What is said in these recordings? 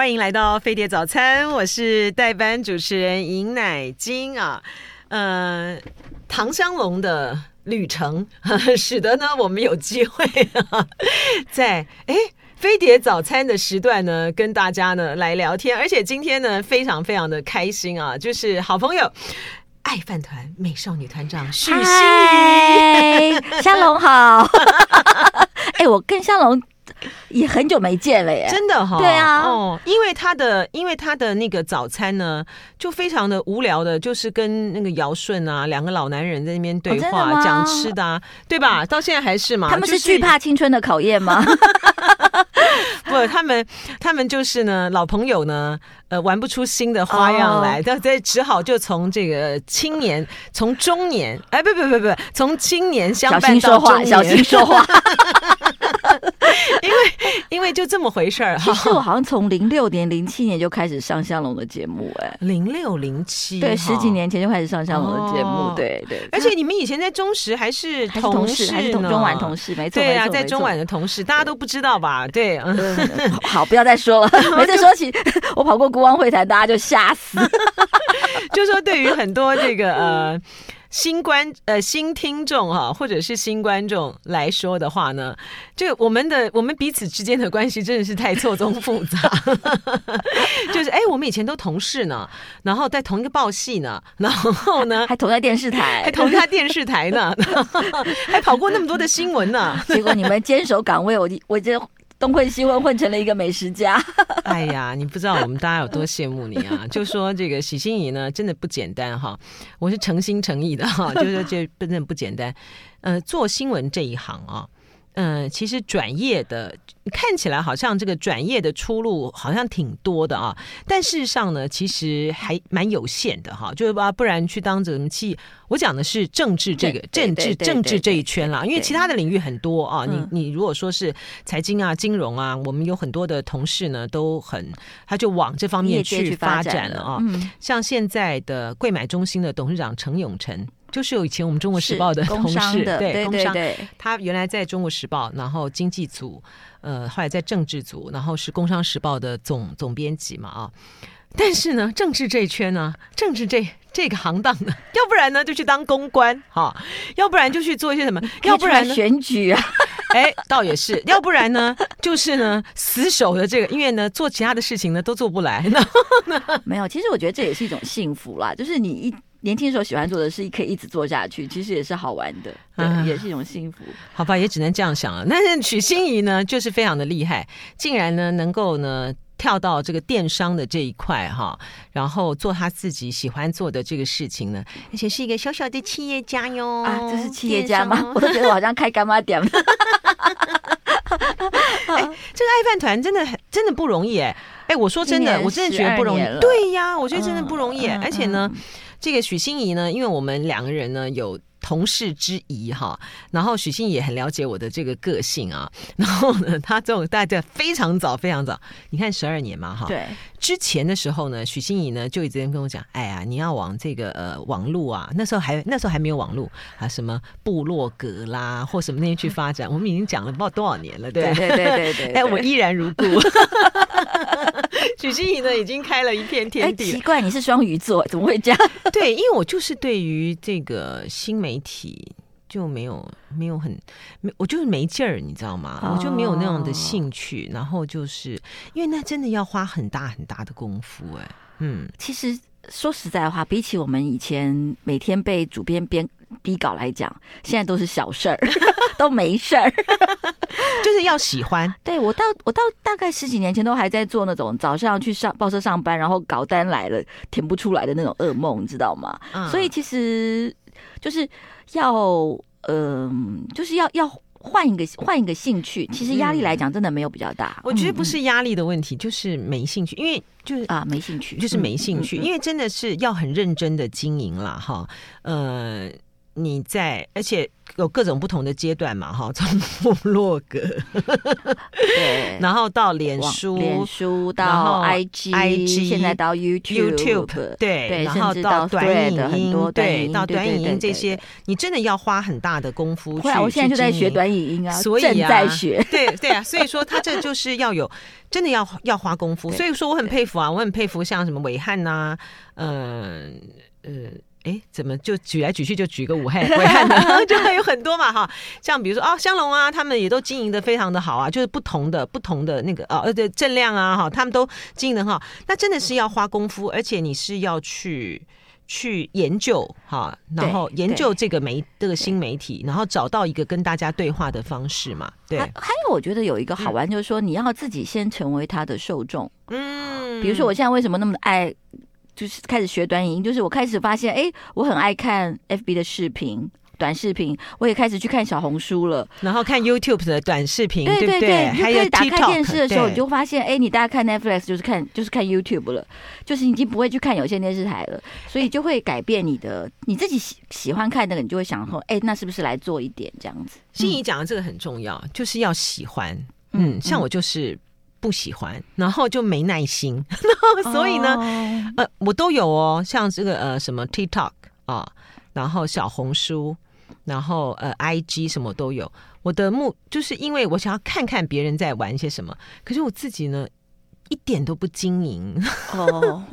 欢迎来到飞碟早餐，我是代班主持人尹乃菁啊。呃，唐香龙的旅程，使得呢我们有机会啊，在哎飞碟早餐的时段呢，跟大家呢来聊天，而且今天呢非常非常的开心啊，就是好朋友。爱饭团美少女团长许欣怡，湘龙好。哎、欸，我跟香龙 也很久没见了耶，真的哈、哦。对啊，哦，因为他的因为他的那个早餐呢，就非常的无聊的，就是跟那个尧舜啊两个老男人在那边对话讲、哦、吃的、啊，对吧？到现在还是嘛？他们是惧怕青春的考验吗？不，他们他们就是呢，老朋友呢，呃，玩不出新的花样来，他、oh. 这只好就从这个青年，从中年，哎，不不不不，从青年相伴到中年，小心说话，小心说话。因为因为就这么回事儿。其实我好像从零六年、零七年就开始上香龙的节目，哎，零六零七，对，十几年前就开始上香龙的节目，哦、对对。而且你们以前在中时还是同事，还是同中晚同事，没错，对啊，在中晚的同事，大家都不知道吧？对，嗯、好，不要再说了，每次说起 我跑过国王会谈，大家就吓死。就说对于很多这个呃。新观呃新听众哈，或者是新观众来说的话呢，就我们的我们彼此之间的关系真的是太错综复杂。就是哎，我们以前都同事呢，然后在同一个报系呢，然后呢 还同在电视台，还同在电视台呢，还跑过那么多的新闻呢。结果你们坚守岗位，我我这。东混西混混成了一个美食家，哎呀，你不知道我们大家有多羡慕你啊！就说这个许心怡呢，真的不简单哈，我是诚心诚意的哈，就是说这真的不简单。呃，做新闻这一行啊。嗯，其实转业的看起来好像这个转业的出路好像挺多的啊，但事实上呢，其实还蛮有限的哈。就是不然去当什么去，我讲的是政治这个政治政治这一圈啦，因为其他的领域很多啊。你你如果说是财经啊、金融啊，我们有很多的同事呢，都很他就往这方面去发展了啊。像现在的贵买中心的董事长陈永成。就是有以前我们中国时报的同事，对，工商，他原来在中国时报，然后经济组，呃，后来在政治组，然后是工商时报的总总编辑嘛啊。但是呢，政治这一圈呢，政治这这个行当呢，要不然呢就去当公关哈，要不然就去做一些什么，要不然选举啊，哎，倒也是，要不然呢就是呢死守的这个，因为呢做其他的事情呢都做不来。呢，没有，其实我觉得这也是一种幸福啦，就是你一。年轻时候喜欢做的事，可以一直做下去，其实也是好玩的，对，啊、也是一种幸福。好吧，也只能这样想了。但是许心怡呢，就是非常的厉害，竟然呢能够呢跳到这个电商的这一块哈，然后做他自己喜欢做的这个事情呢，而且是一个小小的企业家哟。啊，这是企业家吗？我都觉得我好像开干妈店。哎，这个爱饭团真的很真的不容易哎哎，我说真的，我真的觉得不容易。对呀，我觉得真的不容易，嗯、而且呢。嗯这个许欣怡呢，因为我们两个人呢有同事之谊哈，然后许欣怡也很了解我的这个个性啊，然后呢，他这种大家非常早非常早，你看十二年嘛哈，对，之前的时候呢，许欣怡呢就一直跟我讲，哎呀，你要往这个呃网络啊，那时候还那时候还没有网络啊，什么部落格啦或什么那些去发展，我们已经讲了不知道多少年了，对。对对对对，哎，我依然如故。许欣怡呢，已经开了一片天地。奇怪，你是双鱼座，怎么会这样？对，因为我就是对于这个新媒体就没有没有很没，我就是没劲儿，你知道吗？哦、我就没有那样的兴趣。然后就是因为那真的要花很大很大的功夫，哎，嗯，其实说实在话，比起我们以前每天被主编编逼稿来讲，现在都是小事儿，都没事儿。就是要喜欢，对，我到我到大概十几年前都还在做那种早上去上报社上班，然后稿单来了填不出来的那种噩梦，你知道吗？嗯、所以其实就是要嗯、呃，就是要要换一个换一个兴趣。其实压力来讲，真的没有比较大。我觉得不是压力的问题，就是没兴趣，因为就是啊没兴趣，就是没兴趣，因为真的是要很认真的经营了哈，呃。你在，而且有各种不同的阶段嘛，哈，从部落格，对，然后到脸书，脸书到 IG，IG，现在到 YouTube，YouTube，对，然后到短影音，对，到短影音这些，你真的要花很大的功夫去。我现在就在学短影音啊，所以正在学，对对啊，所以说他这就是要有，真的要要花功夫。所以说我很佩服啊，我很佩服像什么伟汉呐，嗯呃。哎，怎么就举来举去就举个武汉、武汉呢？就会有很多嘛哈，像比如说哦，香龙啊，他们也都经营的非常的好啊，就是不同的不同的那个啊，呃对，正量啊哈，他们都经营的很好。那真的是要花功夫，而且你是要去去研究哈，然后研究这个媒这个新媒体，然后找到一个跟大家对话的方式嘛。对，还，还有我觉得有一个好玩，就是说你要自己先成为他的受众。嗯，比如说我现在为什么那么爱。就是开始学短影音，就是我开始发现，哎、欸，我很爱看 FB 的视频、短视频，我也开始去看小红书了，然后看 YouTube 的短视频，对对对，对你就可以打开电视的时候，你就发现，哎、欸，你大家看 Netflix 就是看就是看 YouTube 了，就是已经不会去看有线电视台了，所以就会改变你的你自己喜喜欢看那个，你就会想说，哎、欸，那是不是来做一点这样子？心怡讲的这个很重要，就是要喜欢，嗯，嗯像我就是。不喜欢，然后就没耐心，然后所以呢，哦、呃，我都有哦，像这个呃什么 TikTok 啊，然后小红书，然后呃 IG 什么都有。我的目就是因为我想要看看别人在玩些什么，可是我自己呢一点都不经营。哦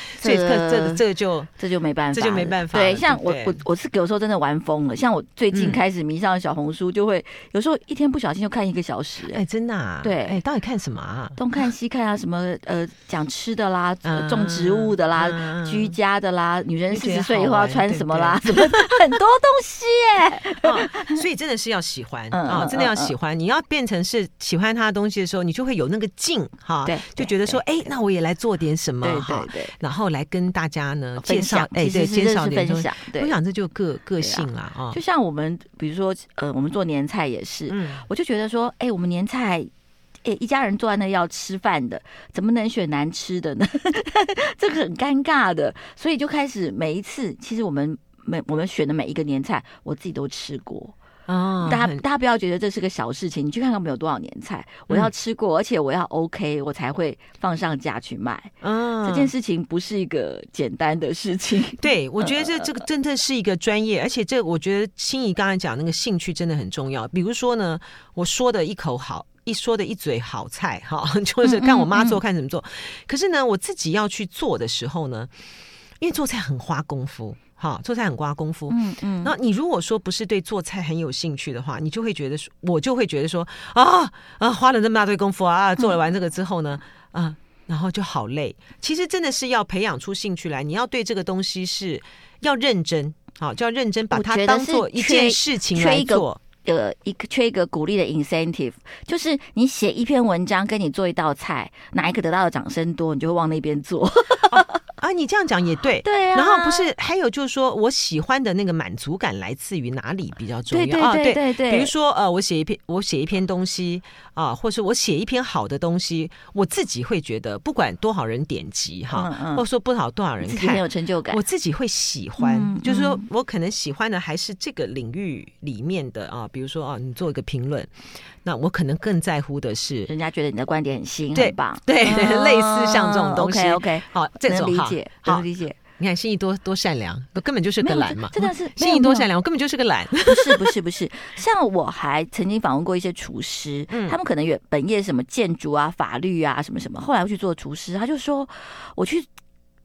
这个、这这这就这就没办法，这就没办法。对，像我我我是有时候真的玩疯了。像我最近开始迷上小红书，就会有时候一天不小心就看一个小时。哎，真的啊？对，哎，到底看什么啊？东看西看啊，什么呃，讲吃的啦，种植物的啦，居家的啦，女人四十岁以后要穿什么啦，什么很多东西耶。所以真的是要喜欢啊，真的要喜欢。你要变成是喜欢他的东西的时候，你就会有那个劲哈，对，就觉得说，哎，那我也来做点什么哈，对对。然后来跟大家呢介绍，哎，对，介绍点分享。对，我想这就个个性啦啊。就像我们，比如说，呃，我们做年菜也是，我就觉得说，哎，我们年菜，哎，一家人坐在那要吃饭的，怎么能选难吃的呢？这个很尴尬的，所以就开始每一次，其实我们每我们选的每一个年菜，我自己都吃过。哦，大家大家不要觉得这是个小事情，你去看看我们有多少年菜，我要吃过，而且我要 OK，我才会放上架去卖。嗯，这件事情不是一个简单的事情。对，我觉得这 这个真的是一个专业，而且这我觉得心仪刚才讲那个兴趣真的很重要。比如说呢，我说的一口好，一说的一嘴好菜哈，就是看我妈做，看怎么做。可是呢，我自己要去做的时候呢，因为做菜很花功夫。哈，做菜很花功夫。嗯嗯，那你如果说不是对做菜很有兴趣的话，你就会觉得说，我就会觉得说，啊啊，花了那么大堆功夫啊，做了完这个之后呢，啊，然后就好累。其实真的是要培养出兴趣来，你要对这个东西是要认真，好，就要认真把它当做一件事情来做。呃，一个缺一个鼓励的 incentive，就是你写一篇文章，跟你做一道菜，哪一个得到的掌声多，你就会往那边做。啊，你这样讲也对，对啊。然后不是还有就是说我喜欢的那个满足感来自于哪里比较重要啊？对对对，比如说呃，我写一篇我写一篇东西啊，或者是我写一篇好的东西，我自己会觉得不管多少人点击哈，或者说不少多少人看，很有成就感，我自己会喜欢。就是说我可能喜欢的还是这个领域里面的啊，比如说啊，你做一个评论。那我可能更在乎的是，人家觉得你的观点很新，对吧？对，类似像这种东西，OK 好，这种理解，好理解。你看心意多多善良，我根本就是个懒嘛，真的是心意多善良，我根本就是个懒。不是不是不是，像我还曾经访问过一些厨师，他们可能有本业什么建筑啊、法律啊什么什么，后来去做厨师，他就说我去。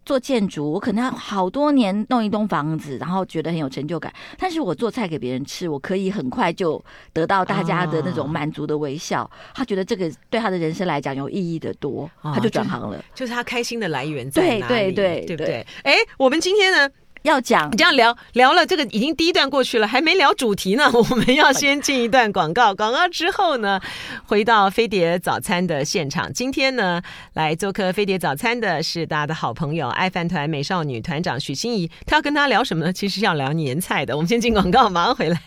做建筑，我可能要好多年弄一栋房子，然后觉得很有成就感。但是我做菜给别人吃，我可以很快就得到大家的那种满足的微笑。哦、他觉得这个对他的人生来讲有意义的多，哦、他就转行了就。就是他开心的来源在哪里？对对对，对不对？哎，我们今天呢？要讲你这样聊聊了，这个已经第一段过去了，还没聊主题呢。我们要先进一段广告，广告之后呢，回到飞碟早餐的现场。今天呢，来做客飞碟早餐的是大家的好朋友爱饭团美少女团长许心怡。她要跟大家聊什么呢？其实要聊年菜的。我们先进广告，马上回来。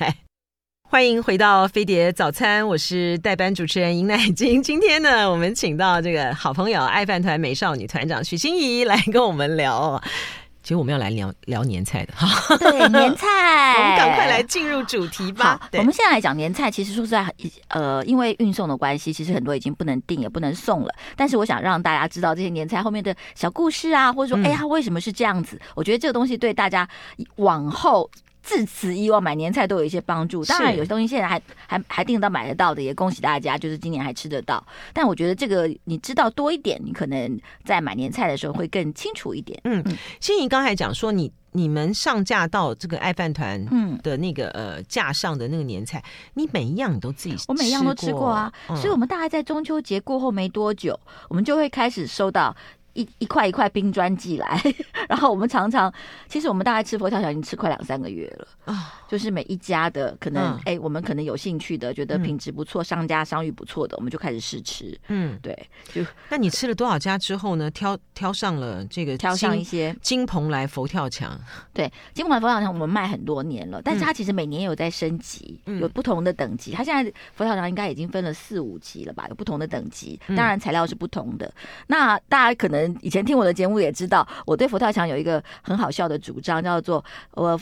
欢迎回到飞碟早餐，我是代班主持人尹乃菁。今天呢，我们请到这个好朋友爱饭团美少女团长许心怡来跟我们聊。其实我们要来聊聊年菜的哈。对，年菜，我们赶快来进入主题吧。我们现在来讲年菜。其实说实在，呃，因为运送的关系，其实很多已经不能订也不能送了。但是我想让大家知道这些年菜后面的小故事啊，或者说，哎呀，它为什么是这样子？嗯、我觉得这个东西对大家往后。自此以往买年菜都有一些帮助，当然有些东西现在还还还订得到买得到的，也恭喜大家，就是今年还吃得到。但我觉得这个你知道多一点，你可能在买年菜的时候会更清楚一点。嗯，心怡刚才讲说你你们上架到这个爱饭团嗯的那个呃架上的那个年菜，你每一样你都自己吃，我每一样都吃过啊。嗯、所以我们大概在中秋节过后没多久，我们就会开始收到。一一块一块冰砖寄来，然后我们常常，其实我们大概吃佛跳墙已经吃快两三个月了啊。就是每一家的可能，哎、嗯欸，我们可能有兴趣的，觉得品质不错，嗯、商家商誉不错的，我们就开始试吃。嗯，对。就那你吃了多少家之后呢？挑挑上了这个，挑上一些金蓬莱佛跳墙。对，金蓬莱佛跳墙我们卖很多年了，但是它其实每年有在升级，嗯、有不同的等级。它现在佛跳墙应该已经分了四五级了吧？有不同的等级，当然材料是不同的。嗯、那大家可能以前听我的节目也知道，我对佛跳墙有一个很好笑的主张，叫做我。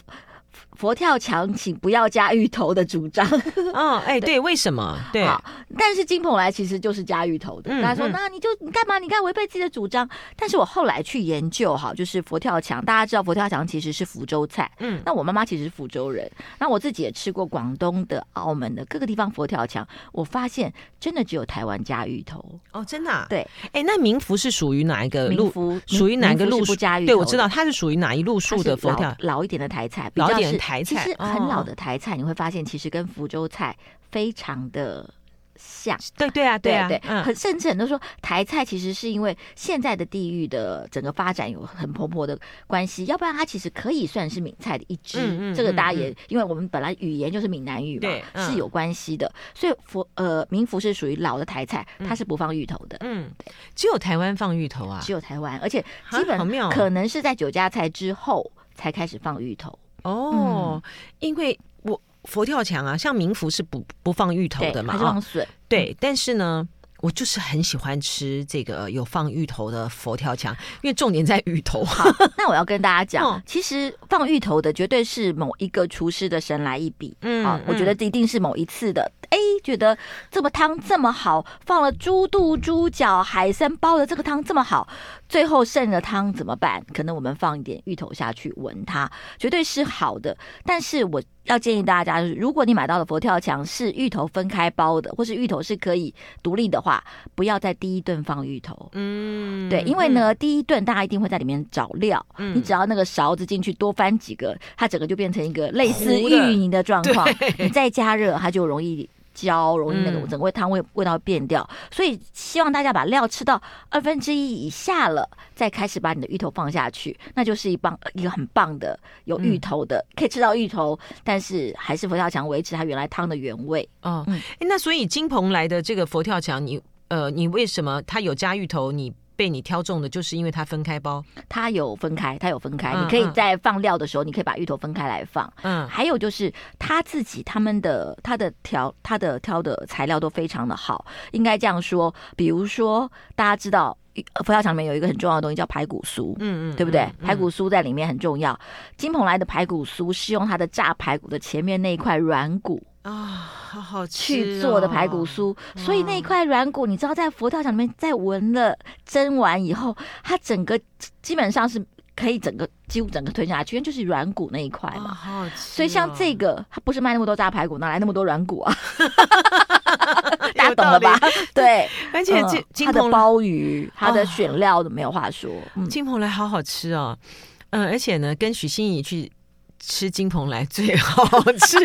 佛跳墙，请不要加芋头的主张。嗯，哎，对，为什么？对，但是金蓬莱其实就是加芋头的。大家说，那你就你干嘛？你干嘛违背自己的主张？但是我后来去研究，哈，就是佛跳墙。大家知道佛跳墙其实是福州菜。嗯，那我妈妈其实是福州人。那我自己也吃过广东的、澳门的各个地方佛跳墙，我发现真的只有台湾加芋头。哦，真的？对。哎，那明福是属于哪一个路？属于哪个路数？不加芋头。对，我知道它是属于哪一路数的佛跳。老一点的台菜，比较是。台菜其实很老的台菜，你会发现其实跟福州菜非常的像。对对啊，对啊，对，很甚至很多说台菜其实是因为现在的地域的整个发展有很蓬勃的关系，要不然它其实可以算是闽菜的一支。这个大家也因为我们本来语言就是闽南语嘛，是有关系的。所以福呃民福是属于老的台菜，它是不放芋头的。嗯，只有台湾放芋头啊，只有台湾，而且基本可能是在酒家菜之后才开始放芋头。哦，因为我佛跳墙啊，像明福是不不放芋头的嘛，放笋？对，但是呢，我就是很喜欢吃这个有放芋头的佛跳墙，因为重点在芋头。好，那我要跟大家讲，其实放芋头的绝对是某一个厨师的神来一笔。嗯，好，我觉得这一定是某一次的。哎，觉得这么汤这么好，放了猪肚、猪脚、海参煲的这个汤这么好，最后剩的汤怎么办？可能我们放一点芋头下去闻它，绝对是好的。但是我要建议大家，就是如果你买到的佛跳墙是芋头分开包的，或是芋头是可以独立的话，不要在第一顿放芋头。嗯，对，因为呢，第一顿大家一定会在里面找料，嗯，你只要那个勺子进去多翻几个，它整个就变成一个类似芋泥的状况，你再加热，它就容易。焦容易那个整个汤味味道变掉，所以希望大家把料吃到二分之一以下了，再开始把你的芋头放下去，那就是一棒一个很棒的有芋头的，可以吃到芋头，但是还是佛跳墙维持它原来汤的原味。哦，哎，那所以金蓬莱的这个佛跳墙，你呃，你为什么它有加芋头？你被你挑中的就是因为它分开包，它有分开，它有分开。嗯、你可以在放料的时候，你可以把芋头分开来放。嗯，还有就是他自己他们的他的调他的挑的材料都非常的好，应该这样说。比如说，大家知道佛跳墙里面有一个很重要的东西叫排骨酥，嗯嗯，对不对？嗯、排骨酥在里面很重要。金蓬莱的排骨酥是用它的炸排骨的前面那一块软骨。啊，好好吃去做的排骨酥，所以那一块软骨，你知道，在佛跳墙里面在闻了蒸完以后，它整个基本上是可以整个几乎整个吞下去，因为就是软骨那一块嘛。好好吃。所以像这个，它不是卖那么多炸排骨，哪来那么多软骨啊？大家懂了吧？对，而且金它的鲍鱼，它的选料都没有话说。金蓬莱好好吃哦，嗯，而且呢，跟许心怡去。吃金蓬莱最好吃，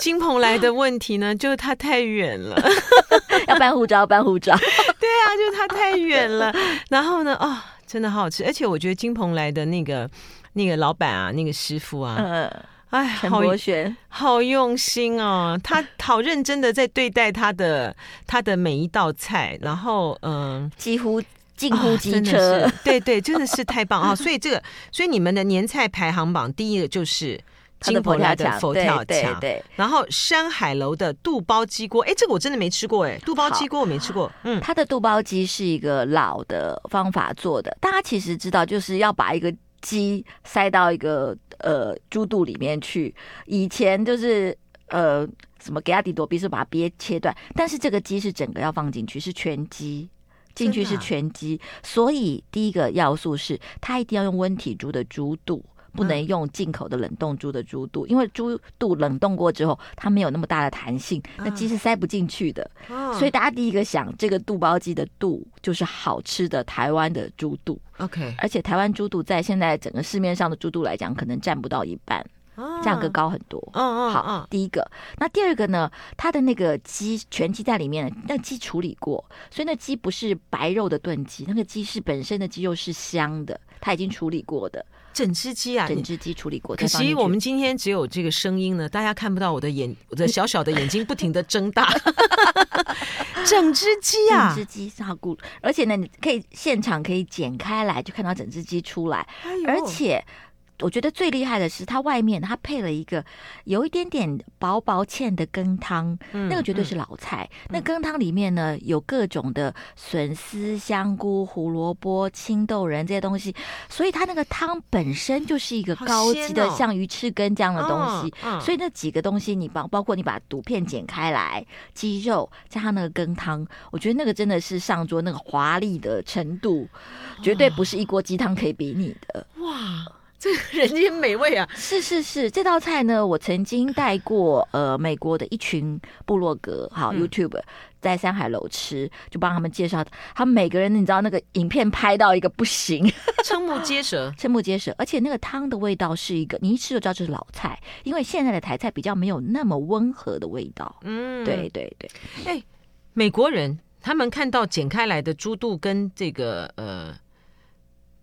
金蓬莱的问题呢，就是它太远了，要办护照，办护照。对啊，就是它太远了。然后呢，哦，真的好好吃，而且我觉得金蓬莱的那个那个老板啊，那个师傅啊，嗯，哎，陈博轩，好用心哦，他好认真的在对待他的他的每一道菜，然后嗯，几乎。近乎机车，对对，真的是太棒啊！所以这个，所以你们的年菜排行榜第一个就是 金婆来的佛跳墙，对对对。然后山海楼的肚包鸡锅，哎，这个我真的没吃过，哎，肚包鸡锅我没吃过。嗯，它的肚包鸡是一个老的方法做的，大家其实知道，就是要把一个鸡塞到一个呃猪肚里面去。以前就是呃什么给阿迪多比是把它憋切断，但是这个鸡是整个要放进去，是全鸡进去是全鸡，所以第一个要素是它一定要用温体猪的猪肚。不能用进口的冷冻猪的猪肚，因为猪肚冷冻过之后，它没有那么大的弹性，那鸡是塞不进去的。所以大家第一个想，这个肚包鸡的肚就是好吃的台湾的猪肚。OK，而且台湾猪肚在现在整个市面上的猪肚来讲，可能占不到一半，价格高很多。嗯嗯好，第一个，那第二个呢？它的那个鸡全鸡在里面，那鸡处理过，所以那鸡不是白肉的炖鸡，那个鸡是本身的鸡肉是香的，它已经处理过的。整只鸡啊，整只鸡处理过。可惜我们今天只有这个声音呢，大家看不到我的眼，我的小小的眼睛不停的睁大。整只鸡啊，整只鸡是好顾，而且呢，你可以现场可以剪开来，就看到整只鸡出来，哎、而且。我觉得最厉害的是，它外面它配了一个有一点点薄薄芡的羹汤，嗯、那个绝对是老菜。嗯、那羹汤里面呢，有各种的笋丝、香菇、胡萝卜、青豆仁这些东西，所以它那个汤本身就是一个高级的，像鱼翅羹这样的东西。所以那几个东西，你包包括你把肚片剪开来，鸡肉加上那个羹汤，我觉得那个真的是上桌那个华丽的程度，绝对不是一锅鸡汤可以比拟的。哇！这 个人间美味啊！是是是，这道菜呢，我曾经带过呃美国的一群部落格，好、嗯、YouTube 在山海楼吃，就帮他们介绍，他们每个人你知道那个影片拍到一个不行，瞠目结舌，瞠目结舌，而且那个汤的味道是一个，你一吃就知道这是老菜，因为现在的台菜比较没有那么温和的味道。嗯，对对对。哎，美国人他们看到剪开来的猪肚跟这个呃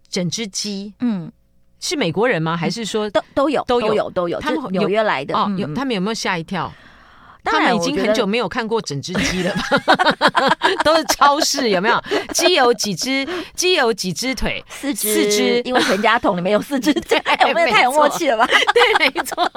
整只鸡，嗯。是美国人吗？还是说都都有都有都有？他们纽约来的哦，有他们有没有吓一跳？他们已经很久没有看过整只鸡了吧？都是超市有没有？鸡有几只？鸡有几只腿？四只，四只，因为全家桶里面有四只。哎，我们也太有默契了吧？对，没错。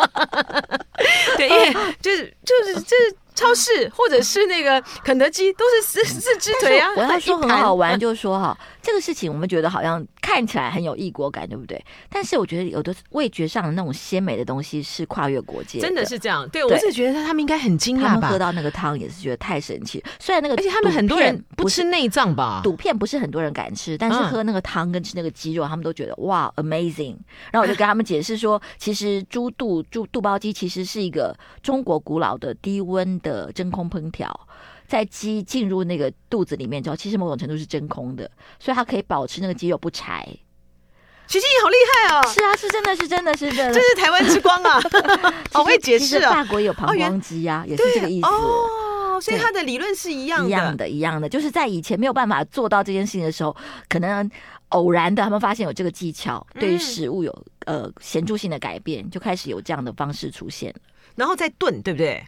对，因为就是就是就是。超市或者是那个肯德基都是四四只腿啊！我要说很好玩，就是说哈，这个事情我们觉得好像看起来很有异国感，对不对？但是我觉得有的味觉上的那种鲜美的东西是跨越国界，真的是这样。对，我是觉得他们应该很惊讶吧？他们喝到那个汤也是觉得太神奇。虽然那个而且他们很多人不吃内脏吧？肚片不是很多人敢吃，但是喝那个汤跟吃那个鸡肉，他们都觉得哇，amazing。然后我就跟他们解释说，其实猪肚猪肚包鸡其实是一个中国古老的低温的真空烹调，在鸡进入那个肚子里面之后，其实某种程度是真空的，所以它可以保持那个鸡肉不柴。徐静怡好厉害哦！是啊，是真的是真的是真的，这是台湾之光啊！好会解释啊！法国也有膀胱鸡呀，也是这个意思哦。所以它的理论是一样的，一样的，一样的，就是在以前没有办法做到这件事情的时候，可能偶然的他们发现有这个技巧，对于食物有呃显著性的改变，就开始有这样的方式出现，然后再炖，对不对？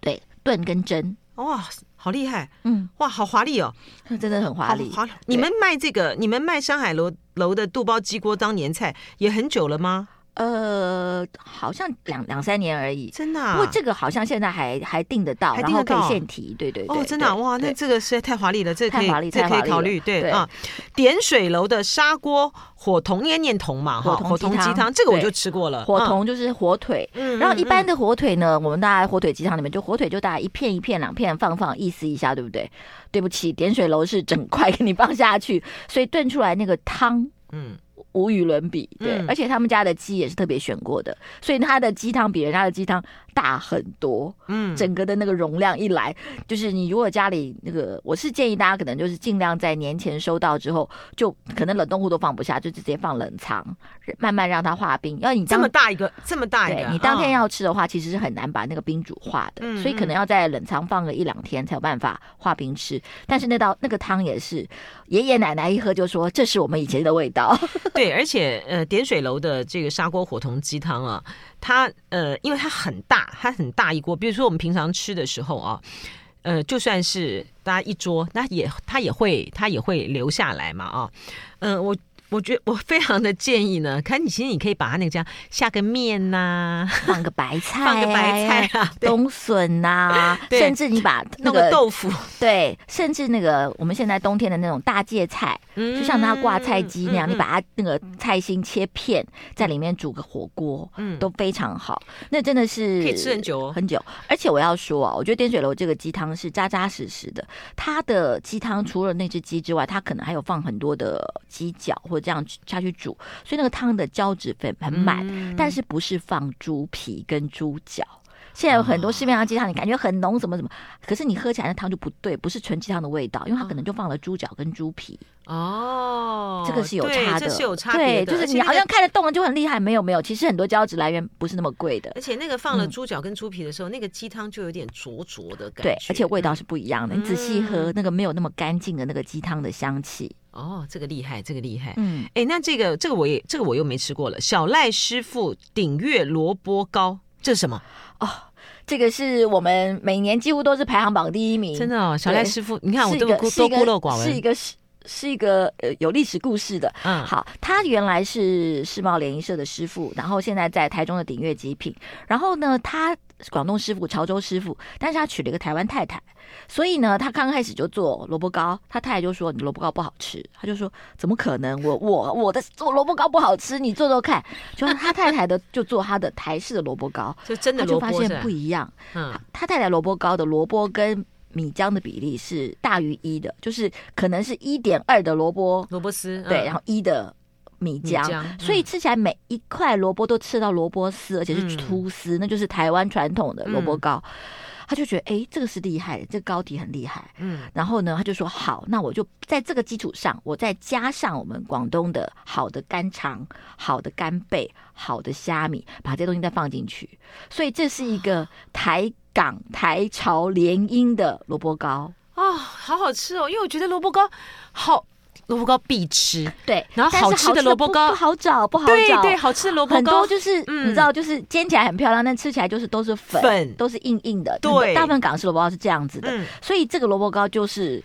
对。炖跟蒸，哇，好厉害！嗯，哇，好华丽哦，真的很华丽。华，你们卖这个，你们卖山海楼楼的肚包鸡锅当年菜也很久了吗？呃，好像两两三年而已，真的。啊。不过这个好像现在还还订得到，然后可以现提。对对对，哦，真的哇，那这个实在太华丽了，这可以，这可以考虑。对啊，点水楼的砂锅火筒，念念筒嘛，哈，火筒鸡汤，这个我就吃过了。火筒就是火腿，然后一般的火腿呢，我们大家火腿鸡汤里面就火腿就大家一片一片两片放放，意思一下，对不对？对不起，点水楼是整块给你放下去，所以炖出来那个汤，嗯。无与伦比，对，嗯、而且他们家的鸡也是特别选过的，所以他的鸡汤比人家的鸡汤大很多。嗯，整个的那个容量一来，就是你如果家里那个，我是建议大家可能就是尽量在年前收到之后，就可能冷冻库都放不下，就直接放冷藏，慢慢让它化冰。要你这么大一个，这么大一个，对，你当天要吃的话，其实是很难把那个冰煮化的，嗯、所以可能要在冷藏放个一两天才有办法化冰吃。但是那道那个汤也是爷爷奶奶一喝就说，这是我们以前的味道。对，而且呃，点水楼的这个砂锅火筒鸡汤啊，它呃，因为它很大，它很大一锅。比如说我们平常吃的时候啊，呃，就算是大家一桌，那也它也会它也会留下来嘛啊。嗯、我我觉得我非常的建议呢，看你其实你可以把它那个这样下个面呐、啊，放个白菜、啊，放个白菜啊，冬笋呐、啊，甚至你把那个豆腐，对，甚至那个我们现在冬天的那种大芥菜，嗯、就像那挂菜机那样，嗯、你把它那个菜心切片，在里面煮个火锅，嗯，都非常好。那真的是可以吃很久哦，很久。而且我要说啊，我觉得滇水楼这个鸡汤是扎扎实实的。它的鸡汤除了那只鸡之外，它可能还有放很多的鸡脚或。这样下去煮，所以那个汤的胶质粉很满，嗯、但是不是放猪皮跟猪脚？现在有很多市面上鸡汤，你感觉很浓，什么什么，可是你喝起来那汤就不对，不是纯鸡汤的味道，因为它可能就放了猪脚跟猪皮。哦，这个是有差的，这是有差别的。对，就是你好像看得动了就很厉害，没有没有，其实很多胶质来源不是那么贵的。而且那个放了猪脚跟猪皮的时候，嗯、那个鸡汤就有点浊浊的感觉，对，而且味道是不一样的。嗯、你仔细喝，那个没有那么干净的那个鸡汤的香气。哦，这个厉害，这个厉害。嗯，哎，那这个这个我也这个我又没吃过了。小赖师傅顶月萝卜糕，这是什么？哦。这个是我们每年几乎都是排行榜第一名，真的哦。小赖师傅，你看我都孤都孤陋寡闻，是一个是是一个呃有历史故事的。嗯，好，他原来是世贸联谊社的师傅，然后现在在台中的鼎悦极品。然后呢，他广东师傅，潮州师傅，但是他娶了一个台湾太太。所以呢，他刚开始就做萝卜糕，他太太就说：“你萝卜糕不好吃。”他就说：“怎么可能？我我我的做萝卜糕不好吃，你做做看。”就他太太的就做他的台式的萝卜糕，就真的他就发现不一样。嗯，他太太萝卜糕的萝卜跟米浆的比例是大于一的，就是可能是一点二的萝卜萝卜丝，对，然后一的米浆，米嗯、所以吃起来每一块萝卜都吃到萝卜丝，而且是粗丝，嗯、那就是台湾传统的萝卜糕。嗯他就觉得，哎，这个是厉害的，这个糕体很厉害。嗯，然后呢，他就说，好，那我就在这个基础上，我再加上我们广东的好的干肠、好的干贝、好的虾米，把这些东西再放进去。所以这是一个台港台潮联姻的萝卜糕啊、哦，好好吃哦！因为我觉得萝卜糕好。萝卜糕必吃，对，然后好吃的萝卜糕不好找，不好找，对对，好吃的萝卜糕。很多就是你知道，就是煎起来很漂亮，但吃起来就是都是粉，都是硬硬的。对，大部分港式萝卜糕是这样子的，所以这个萝卜糕就是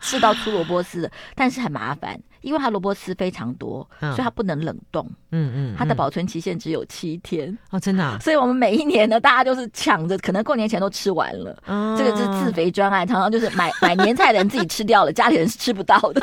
吃到出萝卜丝的，但是很麻烦。因为它萝卜丝非常多，所以它不能冷冻。嗯嗯，它的保存期限只有七天哦，真的。所以我们每一年呢，大家就是抢着，可能过年前都吃完了。这个是自肥专案，常常就是买 买年菜的人自己吃掉了，家里人是吃不到的。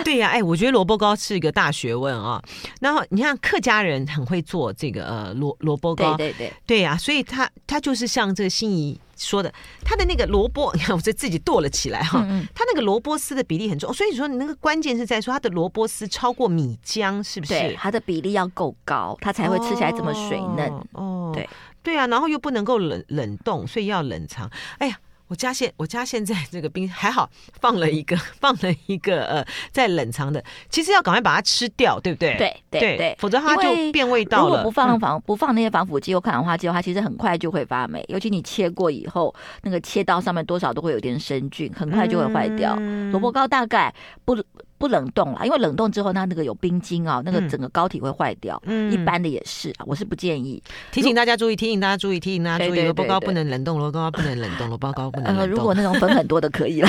对呀，哎，我觉得萝卜糕是一个大学问啊。然后你看客家人很会做这个呃萝萝卜糕，对对对，对呀，所以他他就是像这个心仪说的，他的那个萝卜，你看我这自己剁了起来哈，他那个萝卜丝的比例很重，所以说你那个关键是。在说它的萝卜丝超过米浆，是不是？对，它的比例要够高，它才会吃起来这么水嫩。哦，对对啊，然后又不能够冷冷冻，所以要冷藏。哎呀。我家现我家现在这个冰还好，放了一个放了一个呃在冷藏的，其实要赶快把它吃掉，对不对？对对对，否则它就变味道了。如果不放防、嗯、不放那些防腐剂或抗氧化剂的话，其实很快就会发霉。尤其你切过以后，那个切刀上面多少都会有点生菌，很快就会坏掉。萝卜、嗯、糕大概不。不冷冻啦，因为冷冻之后它那个有冰晶啊，那个整个膏体会坏掉。嗯，一般的也是啊，我是不建议。提醒大家注意，提醒大家注意，提醒大家注意，萝卜糕不能冷冻，萝卜糕不能冷冻，萝卜糕不能冷冻。呃，如果那种粉很多的可以了。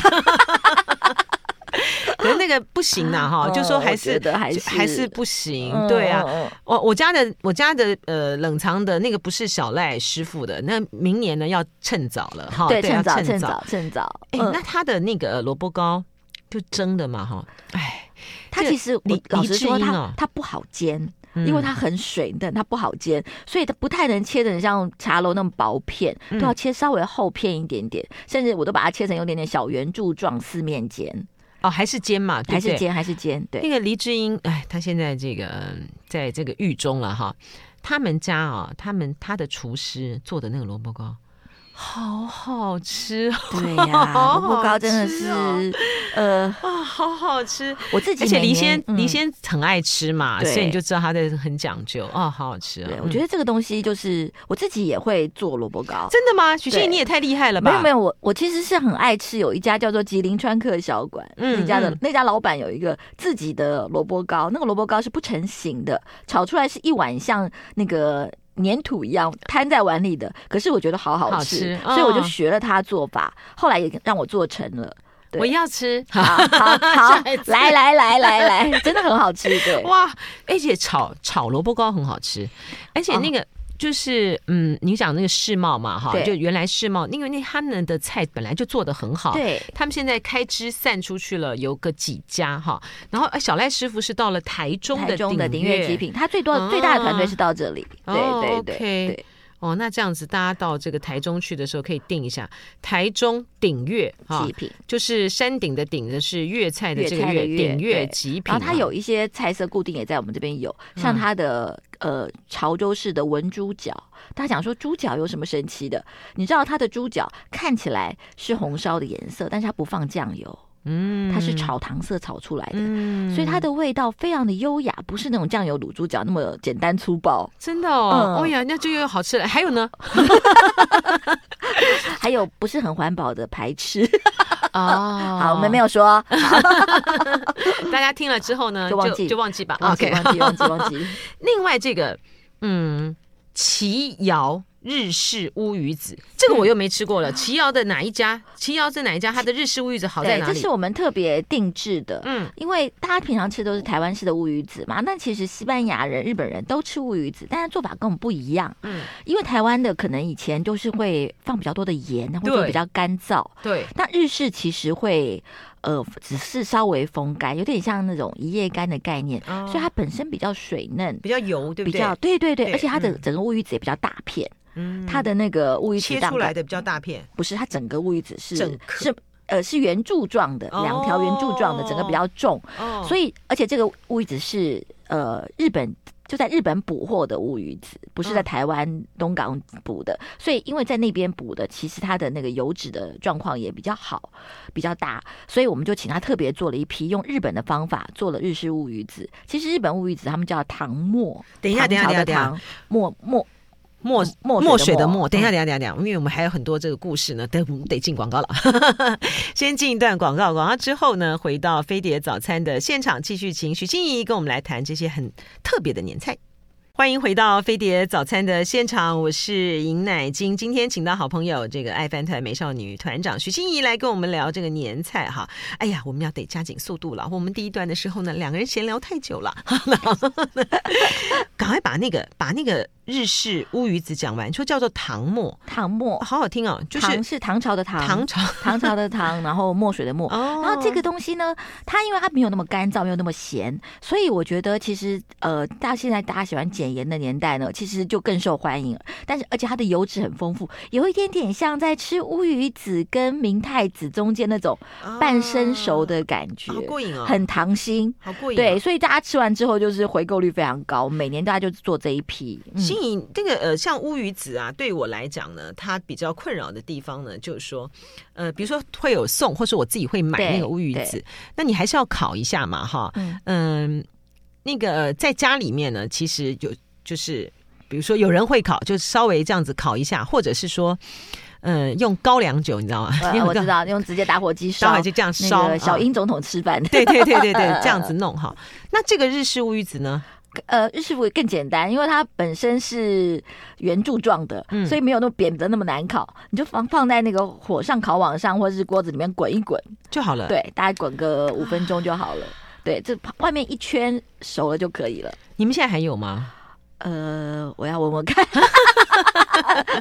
可是那个不行呐，哈，就说还是还是还是不行。对啊，我我家的我家的呃冷藏的那个不是小赖师傅的，那明年呢要趁早了哈。对，趁早趁早趁早。哎，那他的那个萝卜糕。就蒸的嘛哈，哎，它其实我老实说，它它不好煎，因为它很水嫩，它不好煎，所以它不太能切成像茶楼那么薄片，都要切稍微厚片一点点，甚至我都把它切成有点点小圆柱状四面煎。哦，还是煎嘛，还是煎还是煎？对，那个黎智英，哎，他现在这个在这个狱中了哈，他们家啊，他们他的厨师做的那个萝卜糕。好好吃，对呀，萝卜糕真的是，呃，啊，好好吃。我自己，而且黎先黎先很爱吃嘛，所以你就知道他的很讲究哦，好好吃啊。对，我觉得这个东西就是我自己也会做萝卜糕。真的吗？许欣怡你也太厉害了吧？没有没有，我我其实是很爱吃，有一家叫做吉林川客小馆，那家的那家老板有一个自己的萝卜糕，那个萝卜糕是不成形的，炒出来是一碗像那个。粘土一样摊在碗里的，可是我觉得好好吃，好吃哦、所以我就学了他做法，后来也让我做成了。对。我要吃，好好好，来来来来来，真的很好吃，对，哇，而且炒炒萝卜糕很好吃，而且那个。哦就是嗯，你讲那个世贸嘛，哈，就原来世贸，因为那他们的菜本来就做的很好，对，他们现在开支散出去了，有个几家哈，然后小赖师傅是到了台中的鼎悦极品，他最多最大的团队是到这里，对对对对。哦，那这样子，大家到这个台中去的时候，可以定一下台中鼎悦极品，就是山顶的顶的是粤菜的这个粤鼎悦极品。然后它有一些菜色固定，也在我们这边有，像它的、嗯、呃潮州市的文猪脚。大家讲说猪脚有什么神奇的？你知道它的猪脚看起来是红烧的颜色，但是它不放酱油。嗯，它是炒糖色炒出来的，嗯、所以它的味道非常的优雅，不是那种酱油卤猪脚那么简单粗暴。真的哦，嗯、哦呀，那这个又好吃了。还有呢，还有不是很环保的排翅哦。好，我们没有说，大家听了之后呢，就忘记就忘记吧。OK，忘记忘记忘记。另外这个，嗯，奇瑶。日式乌鱼子，这个我又没吃过了。奇瑶的哪一家？奇瑶在哪一家？它的日式乌鱼子好在哪里？这是我们特别定制的。嗯，因为大家平常吃都是台湾式的乌鱼子嘛，那其实西班牙人、日本人都吃乌鱼子，但是做法跟我们不一样。嗯，因为台湾的可能以前就是会放比较多的盐，会做比较干燥。对，那日式其实会。呃，只是稍微风干，有点像那种一夜干的概念，哦、所以它本身比较水嫩，比较油，对不对？比较对？对对，对而且它的整个乌鱼子也比较大片，嗯，它的那个乌鱼子切出来的比较大片，不是它整个乌鱼子是整颗是呃是圆柱状的，两条圆柱状的，整个比较重，哦、所以而且这个乌鱼子是呃日本。就在日本捕获的乌鱼子，不是在台湾东港捕的，嗯、所以因为在那边捕的，其实它的那个油脂的状况也比较好，比较大，所以我们就请他特别做了一批，用日本的方法做了日式乌鱼子。其实日本乌鱼子他们叫糖墨，等一下，等一下，等一下，等一下，墨墨。墨墨水的墨，等一下，等一下，等一下，因为我们还有很多这个故事呢，等我们得进广告了。先进一段广告，广告之后呢，回到飞碟早餐的现场，继续请许欣怡跟我们来谈这些很特别的年菜。欢迎回到飞碟早餐的现场，我是尹乃菁。今天请到好朋友这个爱饭团美少女团长许欣怡来跟我们聊这个年菜哈。哎呀，我们要得加紧速度了。我们第一段的时候呢，两个人闲聊太久了，赶快把那个把那个。日式乌鱼子讲完，说叫做唐末，唐墨好好听哦，就是唐是唐朝的唐，唐朝 唐朝的唐，然后墨水的墨。哦、然后这个东西呢，它因为它没有那么干燥，没有那么咸，所以我觉得其实呃，大现在大家喜欢减盐的年代呢，其实就更受欢迎。但是而且它的油脂很丰富，有一点点像在吃乌鱼子跟明太子中间那种半生熟的感觉，哦、好过瘾哦，很糖心，好过瘾、哦。对，所以大家吃完之后就是回购率非常高，每年大家就做这一批。嗯你这个呃，像乌鱼子啊，对我来讲呢，它比较困扰的地方呢，就是说，呃，比如说会有送，或是我自己会买那个乌鱼子，那你还是要烤一下嘛，哈，嗯、呃，那个在家里面呢，其实有就是，比如说有人会烤，就稍微这样子烤一下，或者是说，嗯、呃，用高粱酒，你知道吗？呃、我知道，用直接打火机烧，打火机这样烧，小英总统吃饭，对对对对对，这样子弄哈。那这个日式乌鱼子呢？呃，日式乌更简单，因为它本身是圆柱状的，嗯、所以没有那么扁的那么难烤。你就放放在那个火上烤网上，或者是锅子里面滚一滚就好了。对，大概滚个五分钟就好了。对，这外面一圈熟了就可以了。你们现在还有吗？呃，我要闻闻看。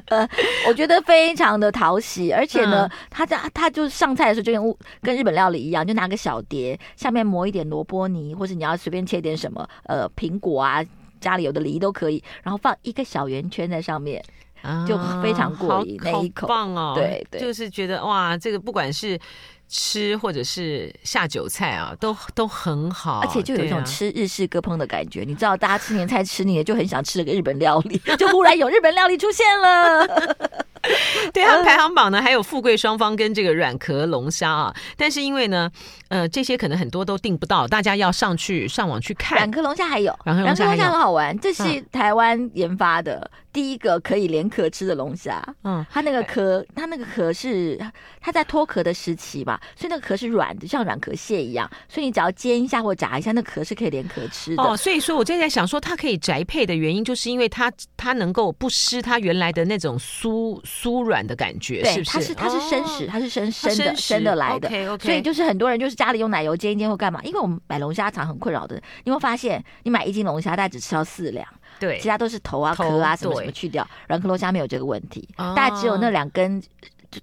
呃，我觉得非常的讨喜，而且呢，他在他就上菜的时候就跟跟日本料理一样，就拿个小碟，下面磨一点萝卜泥，或者你要随便切点什么，呃，苹果啊，家里有的梨都可以，然后放一个小圆圈在上面，就非常过瘾，那一口棒哦，对对，就是觉得哇，这个不管是。吃或者是下酒菜啊，都都很好，而且就有一种吃日式割烹的感觉。啊、你知道，大家吃年菜吃腻了，就很想吃个日本料理，就忽然有日本料理出现了。对啊，排行榜呢还有富贵双方跟这个软壳龙虾啊，但是因为呢，呃，这些可能很多都订不到，大家要上去上网去看。软壳龙虾还有，软壳龙虾很好玩，这是台湾研发的。嗯第一个可以连壳吃的龙虾。嗯，它那个壳，它那个壳是它在脱壳的时期嘛，所以那个壳是软的，像软壳蟹一样。所以你只要煎一下或炸一下，那壳是可以连壳吃的。哦，所以说我正在想说，它可以宅配的原因，就是因为它它能够不失它原来的那种酥酥软的感觉，是不是？它是它是生食，它是生生的生的来的。所以就是很多人就是家里用奶油煎一煎或干嘛，因为我们买龙虾肠很困扰的，你会发现你买一斤龙虾大概只吃到四两。对，其他都是头啊、壳啊什么什么去掉，软壳龙虾没有这个问题，大概只有那两根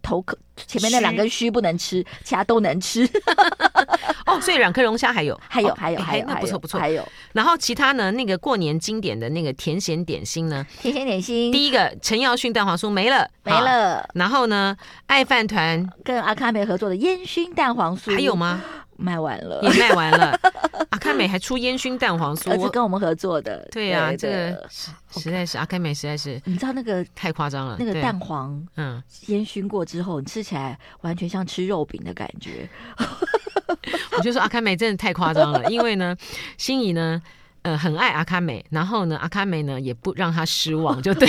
头壳前面那两根须不能吃，其他都能吃。哦，所以软壳龙虾还有，还有，还有，还有，那不错不错。还有，然后其他呢？那个过年经典的那个甜咸点心呢？甜咸点心，第一个陈耀迅蛋黄酥没了，没了。然后呢，爱饭团跟阿卡梅合作的烟熏蛋黄酥还有吗？卖完了，也卖完了。阿开美还出烟熏蛋黄酥，是跟我们合作的。对呀，这个实在是阿开美实在是，你知道那个太夸张了。那个蛋黄，嗯，烟熏过之后，你吃起来完全像吃肉饼的感觉。我就说阿开美真的太夸张了，因为呢，心仪呢。呃，很爱阿卡美，然后呢，阿卡美呢也不让他失望，就对，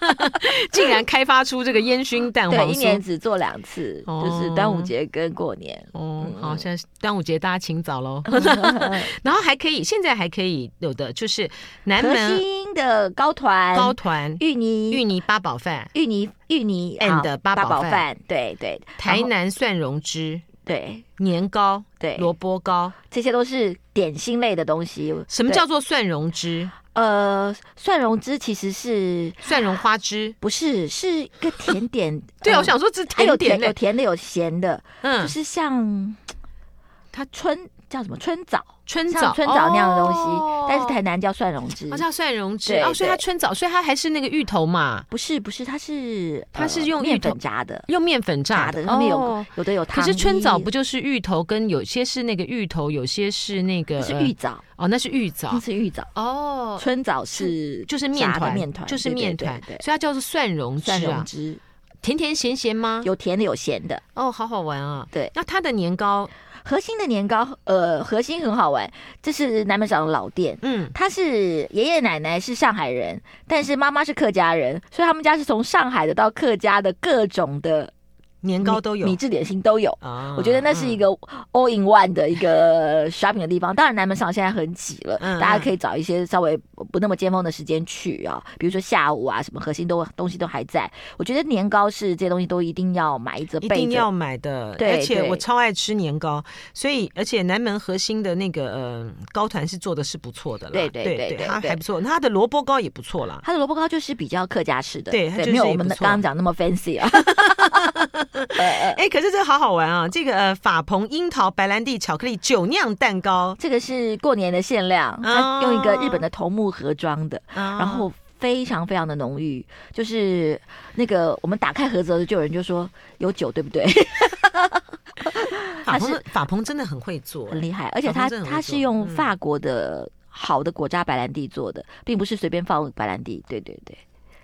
竟然开发出这个烟熏蛋黄酥，一年只做两次，哦、就是端午节跟过年。哦，嗯、好，现在端午节大家请早喽。然后还可以，现在还可以有的就是南门的高团、高团芋泥、芋泥八宝饭、芋泥芋泥 and 八宝饭，对对，台南蒜蓉汁。对，年糕，对，萝卜糕，这些都是点心类的东西。什么叫做蒜蓉汁？呃，蒜蓉汁其实是蒜蓉花汁，不是，是一个甜点。对，我想说这甜点有甜有甜的有咸的，嗯，就是像它春叫什么春枣。春枣春枣那样的东西，但是台南叫蒜蓉汁，它叫蒜蓉汁哦，所以它春枣，所以它还是那个芋头嘛？不是不是，它是它是用芋头炸的，用面粉炸的，上面有有的有汤。可是春枣不就是芋头跟有些是那个芋头，有些是那个是芋枣哦，那是芋枣，那是芋枣哦。春枣是就是面团面团，就是面团，所以它叫做蒜蓉汁啊。甜甜咸咸吗？有甜的有咸的哦，好好玩啊。对，那它的年糕。核心的年糕，呃，核心很好玩。这是南门长的老店，嗯，他是爷爷奶奶是上海人，但是妈妈是客家人，所以他们家是从上海的到客家的各种的。年糕都有，米制点心都有。啊我觉得那是一个 all in one 的一个 shopping 的地方。当然，南门上现在很挤了，大家可以找一些稍微不那么尖峰的时间去啊，比如说下午啊，什么核心都东西都还在。我觉得年糕是这些东西都一定要买着，一定要买的。对，而且我超爱吃年糕，所以而且南门核心的那个呃糕团是做的是不错的了。对对对对，它还不错，它的萝卜糕也不错啦。它的萝卜糕就是比较客家式的，对，没有我们刚刚讲那么 fancy 啊。哎 哎，可是这个好好玩啊！这个呃，法鹏樱桃白兰地巧克力酒酿蛋糕，这个是过年的限量，它用一个日本的头目盒装的，然后非常非常的浓郁。就是那个我们打开盒子的时候就有人就说有酒，对不对？法鹏法鹏真的很会做，很厉害，而且他他是用法国的好的果渣白兰地做的，并不是随便放白兰地。对对对。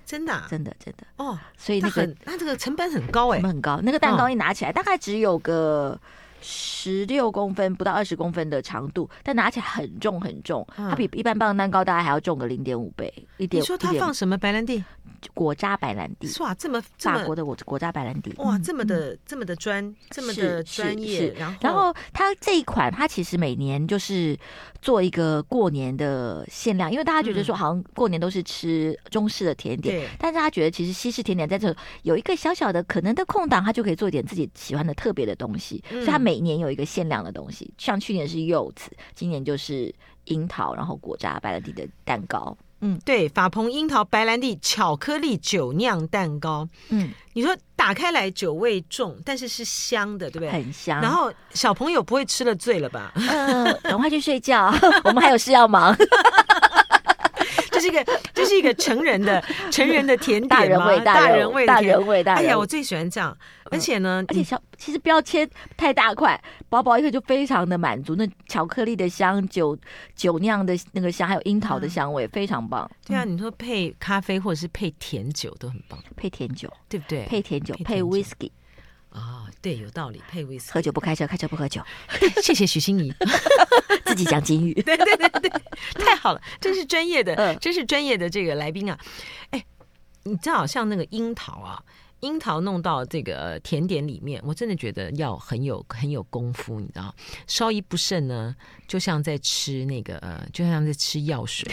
真的，真的，真的哦，所以那个那这个成本很高哎，成本很高。那个蛋糕一拿起来，大概只有个十六公分，不到二十公分的长度，但拿起来很重很重，它比一般棒蛋糕大概还要重个零点五倍。一点，你说它放什么白兰地？果渣白兰地，哇，这么法国的果果渣白兰地，哇，这么的这么的专，这么的专业。然后，然后它这一款，它其实每年就是做一个过年的限量，因为大家觉得说好像过年都是吃中式的甜点，但是他觉得其实西式甜点在这有一个小小的可能的空档，他就可以做一点自己喜欢的特别的东西，所以他每年有一个限量的东西，像去年是柚子，今年就是樱桃，然后果渣白兰地的蛋糕。嗯，对，法鹏樱桃白兰地巧克力酒酿蛋糕。嗯，你说打开来酒味重，但是是香的，对不对？很香。然后小朋友不会吃了醉了吧？赶快去睡觉，我们还有事要忙。这是一个，这是一个成人的成人的甜点大人味，大人味，大人味，大人味。哎呀，我最喜欢这样。而且呢，而且小其实不要切太大块，薄薄一个就非常的满足。那巧克力的香，酒酒酿的那个香，还有樱桃的香味，非常棒。对啊，你说配咖啡或者是配甜酒都很棒。配甜酒，对不对？配甜酒，配 whisky。啊，对，有道理。配 whisky，喝酒不开车，开车不喝酒。谢谢许心怡，自己讲金语。对对对对，太好了，真是专业的，真是专业的这个来宾啊。哎。你知道，像那个樱桃啊。樱桃弄到这个甜点里面，我真的觉得要很有很有功夫，你知道，稍一不慎呢，就像在吃那个，呃，就像在吃药水。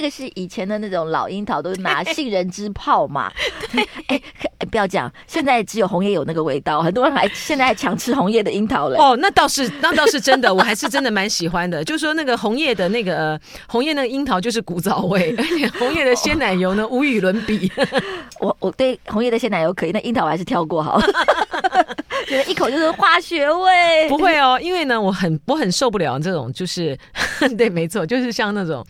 那个是以前的那种老樱桃，都是拿杏仁汁泡嘛。对，哎、欸，不要讲，现在只有红叶有那个味道，很多人还现在还强吃红叶的樱桃了。哦，那倒是，那倒是真的，我还是真的蛮喜欢的。就是说那个红叶的那个、呃、红叶那个樱桃就是古早味，而 且红叶的鲜奶油呢无与伦比。我我对。红叶的鲜奶油可以，那樱桃我还是跳过好了，觉得一口就是化学味。不会哦，因为呢，我很我很受不了这种，就是 对，没错，就是像那种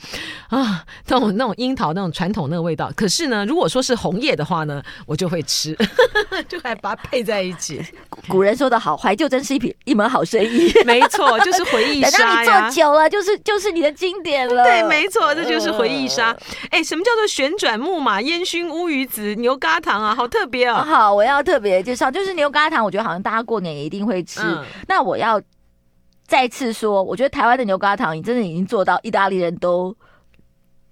啊，那种那种樱桃那种传统那个味道。可是呢，如果说是红叶的话呢，我就会吃，就还把它配在一起。古人说的好，怀旧真是一品一门好生意。没错，就是回忆杀呀。等到你做久了，就是就是你的经典了。对，没错，这就是回忆杀。哎、呃，什么叫做旋转木马、烟熏乌鱼子、牛轧糖啊？好特别哦！好，我要特别介绍，就是牛轧糖，我觉得好像大家过年也一定会吃。嗯、那我要再次说，我觉得台湾的牛轧糖，你真的已经做到意大利人都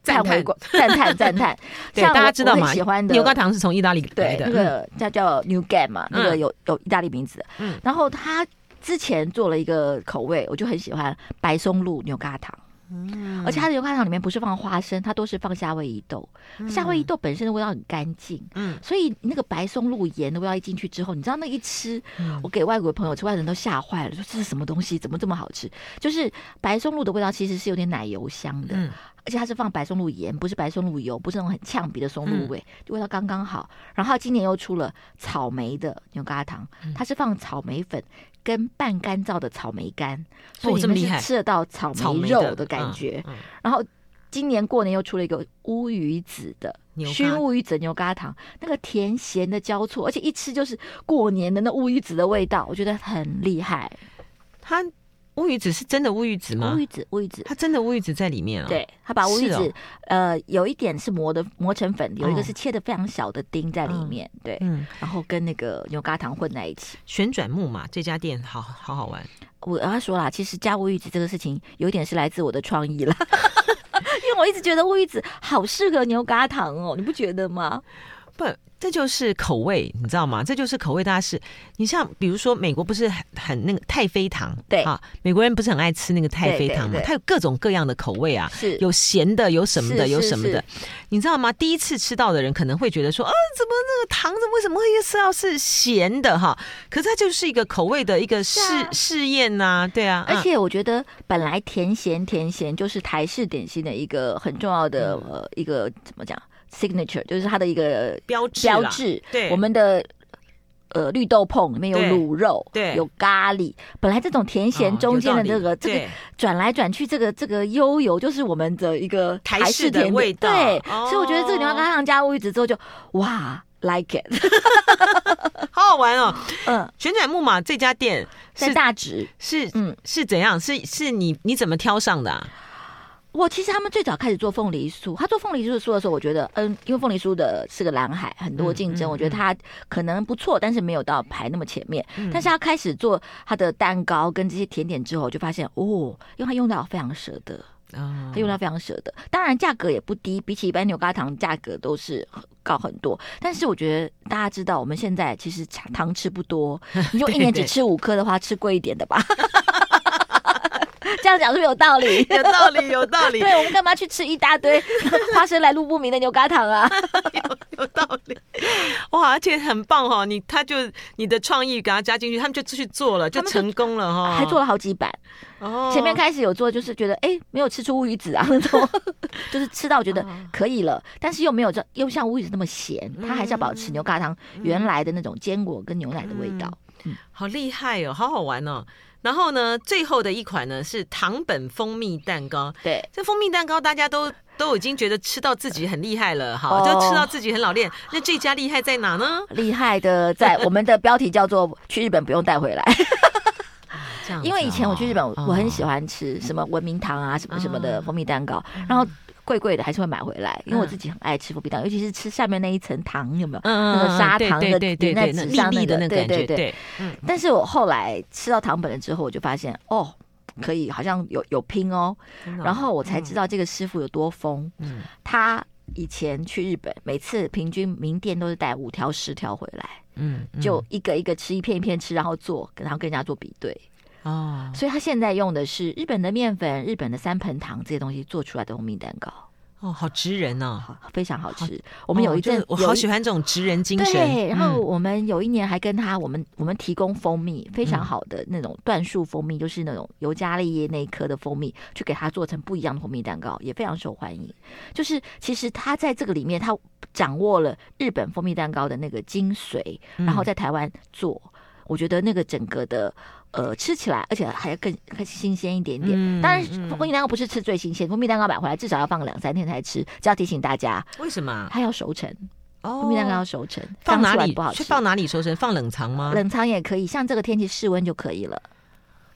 赞叹、赞叹、赞叹。像大家知道吗？喜欢的牛轧糖是从意大利来的，对，那个叫叫 New Game 嘛，那个有有意大利名字。嗯，然后他之前做了一个口味，我就很喜欢白松露牛轧糖。嗯，而且它的牛轧糖里面不是放花生，它都是放夏威夷豆。嗯、夏威夷豆本身的味道很干净，嗯，所以那个白松露盐的味道一进去之后，你知道那一吃，嗯、我给外国朋友吃，外人都吓坏了，说这是什么东西，怎么这么好吃？就是白松露的味道其实是有点奶油香的，嗯、而且它是放白松露盐，不是白松露油，不是那种很呛鼻的松露味，嗯、味道刚刚好。然后今年又出了草莓的牛轧糖，它是放草莓粉。跟半干燥的草莓干，所以你们是吃得到草莓肉的感觉。嗯嗯、然后今年过年又出了一个乌鱼子的熏乌鱼子牛轧糖，那个甜咸的交错，而且一吃就是过年的那乌鱼子的味道，我觉得很厉害。它。乌鱼子是真的乌鱼子吗？乌鱼子，乌鱼子，它真的乌鱼子在里面啊、哦。对，它把乌鱼子，哦、呃，有一点是磨的，磨成粉，有一个是切的非常小的丁在里面。哦、对，嗯，然后跟那个牛轧糖混在一起。旋转木马这家店好好好玩。我要说啦，其实加乌鱼子这个事情，有一点是来自我的创意了，因为我一直觉得乌鱼子好适合牛轧糖哦，你不觉得吗？不。这就是口味，你知道吗？这就是口味，大家是，你像比如说美国不是很很那个太妃糖，对啊，美国人不是很爱吃那个太妃糖吗？它有各种各样的口味啊，是有咸的，有什么的，有什么的，你知道吗？第一次吃到的人可能会觉得说，啊，怎么那个糖子为什么会是要是咸的哈？可是它就是一个口味的一个试试验呐，对啊。而且我觉得本来甜咸甜咸就是台式点心的一个很重要的呃一个怎么讲？Signature 就是它的一个标志，标志。对，我们的呃绿豆碰里面有卤肉，对，有咖喱。本来这种甜咸中间的这个这个转来转去，这个这个悠游就是我们的一个台式甜味道。对，所以我觉得这个地方刚上加乌鱼子之后就哇，like it，好好玩哦。嗯，旋转木马这家店在大直，是嗯是怎样？是是你你怎么挑上的？我其实他们最早开始做凤梨酥，他做凤梨酥的酥的时候，我觉得，嗯，因为凤梨酥的是个蓝海，很多竞争，嗯嗯、我觉得他可能不错，但是没有到排那么前面。嗯、但是他开始做他的蛋糕跟这些甜点之后，我就发现，哦，因为他用到非常舍得，他用到非常舍得，当然价格也不低，比起一般牛轧糖价格都是高很多。但是我觉得大家知道，我们现在其实糖吃不多，你就一年只吃五颗的话，吃贵一点的吧。这样讲是不是有道理？有道理，有道理。对，我们干嘛去吃一大堆花生来路不明的牛轧糖啊？有有道理。哇，而且很棒哈！你他就你的创意给他加进去，他们就去做了，就成功了哈。还做了好几版。哦。前面开始有做，就是觉得哎，没有吃出乌鱼子啊那种，就是吃到觉得可以了，但是又没有这又像乌鱼子那么咸，它还是要保持牛轧糖原来的那种坚果跟牛奶的味道。嗯，好厉害哦，好好玩哦。然后呢，最后的一款呢是糖本蜂蜜蛋糕。对，这蜂蜜蛋糕大家都都已经觉得吃到自己很厉害了，哈，就吃到自己很老练。那这家厉害在哪呢？厉害的在我们的标题叫做“去日本不用带回来”。因为以前我去日本，我很喜欢吃什么文明堂啊，什么什么的蜂蜜蛋糕，然后。贵贵的还是会买回来，因为我自己很爱吃蜂蜜蛋，尤其是吃下面那一层糖，有没有？嗯、那个砂糖的，那纸上那个，对对对。嗯。但是我后来吃到糖本了之后，我就发现哦，可以，好像有有拼哦。然后我才知道这个师傅有多疯。嗯。他以前去日本，每次平均名店都是带五条十条回来，嗯，嗯，就一个一个吃，一片一片吃，然后做，然后跟人家做比对。哦，所以他现在用的是日本的面粉、日本的三盆糖这些东西做出来的蜂蜜蛋糕。哦，好直人哦，非常好吃。我们有一阵，我好喜欢这种直人精神。对，然后我们有一年还跟他，我们我们提供蜂蜜，非常好的那种椴树蜂蜜，就是那种尤加利叶那一颗的蜂蜜，去给他做成不一样的蜂蜜蛋糕，也非常受欢迎。就是其实他在这个里面，他掌握了日本蜂蜜蛋糕的那个精髓，然后在台湾做，我觉得那个整个的。呃，吃起来而且还要更更新鲜一点点。嗯、当然，蜂蜜蛋糕不是吃最新鲜，蜂蜜蛋糕买回来至少要放个两三天才吃。这要提醒大家，为什么？它要熟成。哦，蜂蜜蛋糕要熟成，放哪里不好吃？放哪里熟成？放冷藏吗？冷藏也可以，像这个天气室温就可以了。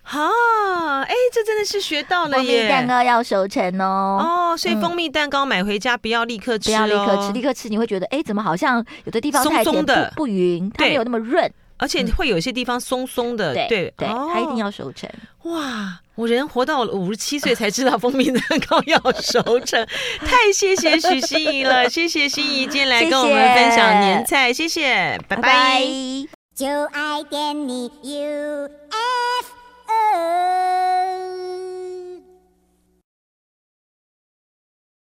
哈，哎、欸，这真的是学到了耶！蜂蜜蛋糕要熟成哦。哦，所以蜂蜜蛋糕买回家不要立刻吃，哦，不要立刻吃，立刻吃你会觉得，哎、欸，怎么好像有的地方太甜，松松的不匀，它没有那么润。而且会有一些地方松松的，对对，它一定要熟成。哇，我人活到五十七岁才知道蜂蜜蛋糕要熟成，太谢谢许心怡了，谢谢心怡今天来跟我们分享年菜，谢谢，拜拜。就爱点你 UFO